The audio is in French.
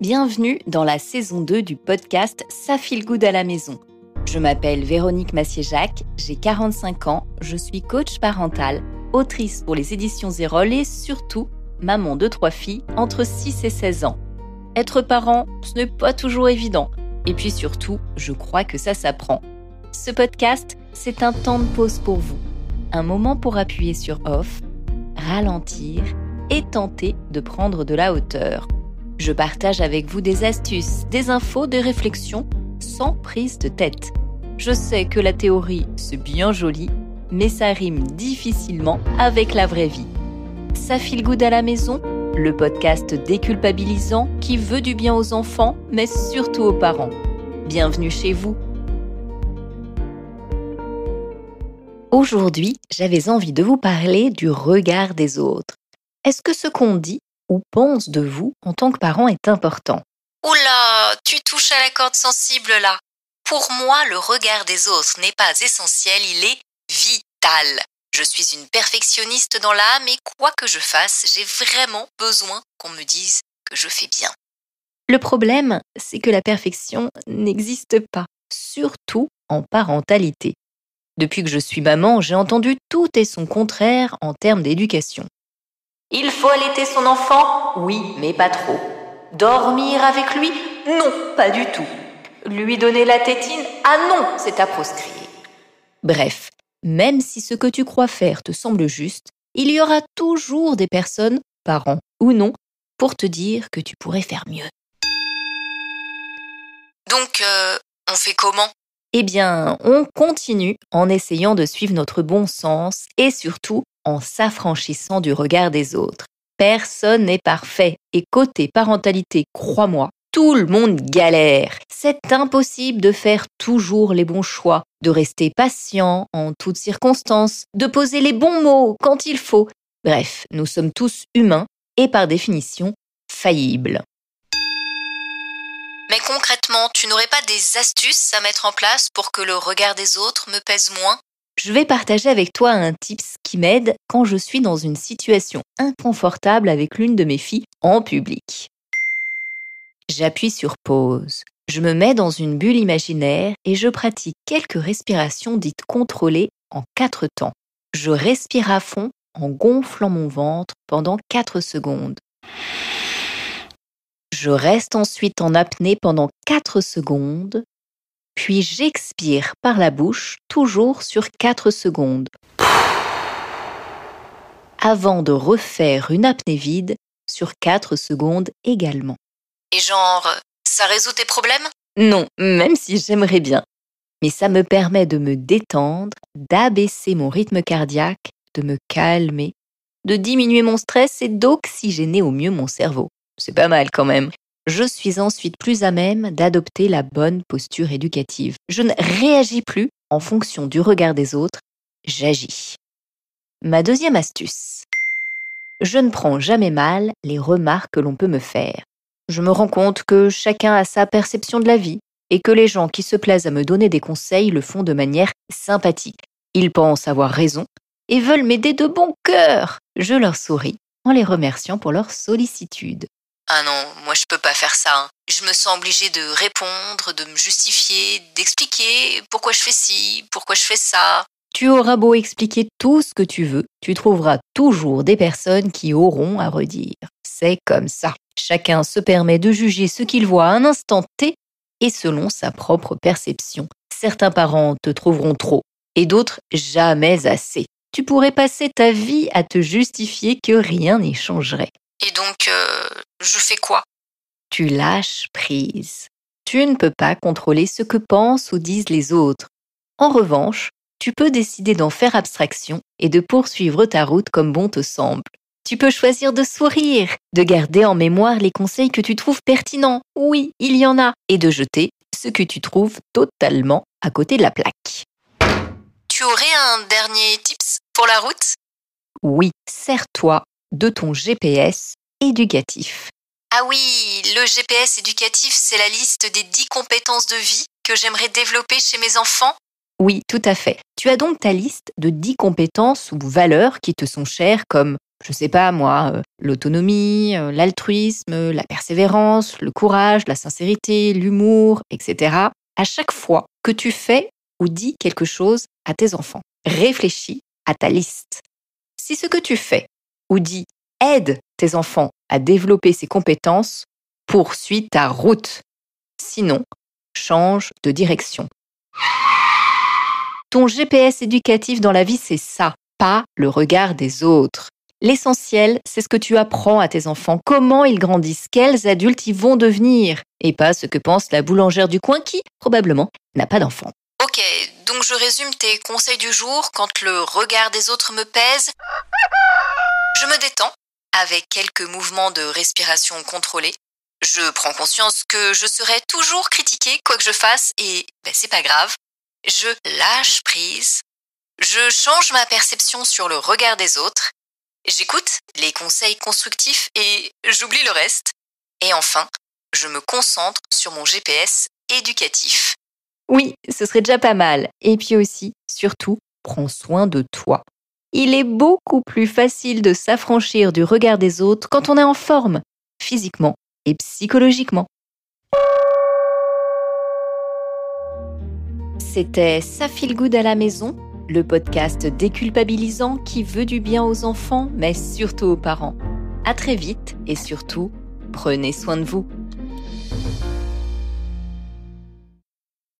Bienvenue dans la saison 2 du podcast Ça file good à la maison. Je m'appelle Véronique Massier-Jacques, j'ai 45 ans, je suis coach parental, autrice pour les éditions Zérol et surtout maman de trois filles entre 6 et 16 ans. Être parent, ce n'est pas toujours évident. Et puis surtout, je crois que ça s'apprend. Ce podcast, c'est un temps de pause pour vous. Un moment pour appuyer sur off, ralentir et tenter de prendre de la hauteur. Je partage avec vous des astuces, des infos, des réflexions, sans prise de tête. Je sais que la théorie, c'est bien joli, mais ça rime difficilement avec la vraie vie. Ça file good à la maison? Le podcast déculpabilisant qui veut du bien aux enfants, mais surtout aux parents. Bienvenue chez vous. Aujourd'hui, j'avais envie de vous parler du regard des autres. Est-ce que ce qu'on dit ou pense de vous en tant que parent est important Oula, tu touches à la corde sensible là. Pour moi, le regard des autres n'est pas essentiel, il est vital. Je suis une perfectionniste dans l'âme et quoi que je fasse, j'ai vraiment besoin qu'on me dise que je fais bien. Le problème, c'est que la perfection n'existe pas, surtout en parentalité. Depuis que je suis maman, j'ai entendu tout et son contraire en termes d'éducation. Il faut allaiter son enfant Oui, mais pas trop. Dormir avec lui Non, pas du tout. Lui donner la tétine Ah non, c'est à proscrire. Bref, même si ce que tu crois faire te semble juste, il y aura toujours des personnes, parents ou non, pour te dire que tu pourrais faire mieux. Donc, euh, on fait comment? Eh bien, on continue en essayant de suivre notre bon sens et surtout en s'affranchissant du regard des autres. Personne n'est parfait et côté parentalité, crois-moi, tout le monde galère. C'est impossible de faire toujours les bons choix, de rester patient en toutes circonstances, de poser les bons mots quand il faut. Bref, nous sommes tous humains et par définition faillibles. Mais concrètement, tu n'aurais pas des astuces à mettre en place pour que le regard des autres me pèse moins? Je vais partager avec toi un tips qui m'aide quand je suis dans une situation inconfortable avec l'une de mes filles en public. J'appuie sur pause. Je me mets dans une bulle imaginaire et je pratique quelques respirations dites contrôlées en quatre temps. Je respire à fond en gonflant mon ventre pendant 4 secondes. Je reste ensuite en apnée pendant 4 secondes puis j'expire par la bouche, toujours sur 4 secondes. Avant de refaire une apnée vide sur 4 secondes également. Et genre, ça résout tes problèmes? Non, même si j'aimerais bien. Mais ça me permet de me détendre, d'abaisser mon rythme cardiaque, de me calmer, de diminuer mon stress et d'oxygéner au mieux mon cerveau. C'est pas mal quand même je suis ensuite plus à même d'adopter la bonne posture éducative. Je ne réagis plus en fonction du regard des autres, j'agis. Ma deuxième astuce. Je ne prends jamais mal les remarques que l'on peut me faire. Je me rends compte que chacun a sa perception de la vie et que les gens qui se plaisent à me donner des conseils le font de manière sympathique. Ils pensent avoir raison et veulent m'aider de bon cœur. Je leur souris en les remerciant pour leur sollicitude. Ah non, moi je peux pas faire ça. Hein. Je me sens obligée de répondre, de me justifier, d'expliquer pourquoi je fais ci, pourquoi je fais ça. Tu auras beau expliquer tout ce que tu veux, tu trouveras toujours des personnes qui auront à redire. C'est comme ça. Chacun se permet de juger ce qu'il voit à un instant T et selon sa propre perception. Certains parents te trouveront trop et d'autres jamais assez. Tu pourrais passer ta vie à te justifier que rien n'y changerait. Et donc, euh, je fais quoi? Tu lâches prise. Tu ne peux pas contrôler ce que pensent ou disent les autres. En revanche, tu peux décider d'en faire abstraction et de poursuivre ta route comme bon te semble. Tu peux choisir de sourire, de garder en mémoire les conseils que tu trouves pertinents, oui, il y en a, et de jeter ce que tu trouves totalement à côté de la plaque. Tu aurais un dernier tips pour la route? Oui, sers-toi de ton GPS éducatif. Ah oui, le GPS éducatif, c'est la liste des 10 compétences de vie que j'aimerais développer chez mes enfants? Oui, tout à fait. Tu as donc ta liste de 10 compétences ou valeurs qui te sont chères comme je sais pas moi, euh, l'autonomie, euh, l'altruisme, la persévérance, le courage, la sincérité, l'humour, etc. À chaque fois que tu fais ou dis quelque chose à tes enfants, réfléchis à ta liste. Si ce que tu fais ou dis aide tes enfants à développer ces compétences, poursuis ta route. Sinon, change de direction. Ton GPS éducatif dans la vie, c'est ça, pas le regard des autres. L'essentiel, c'est ce que tu apprends à tes enfants, comment ils grandissent, quels adultes ils vont devenir, et pas ce que pense la boulangère du coin qui, probablement, n'a pas d'enfant. Ok, donc je résume tes conseils du jour. Quand le regard des autres me pèse, je me détends avec quelques mouvements de respiration contrôlés. Je prends conscience que je serai toujours critiqué quoi que je fasse et ben, c'est pas grave. Je lâche prise. Je change ma perception sur le regard des autres. J'écoute les conseils constructifs et j'oublie le reste. Et enfin, je me concentre sur mon GPS éducatif. Oui, ce serait déjà pas mal. Et puis aussi, surtout, prends soin de toi. Il est beaucoup plus facile de s'affranchir du regard des autres quand on est en forme, physiquement et psychologiquement. C'était Ça feel good à la maison, le podcast déculpabilisant qui veut du bien aux enfants, mais surtout aux parents. À très vite et surtout, prenez soin de vous.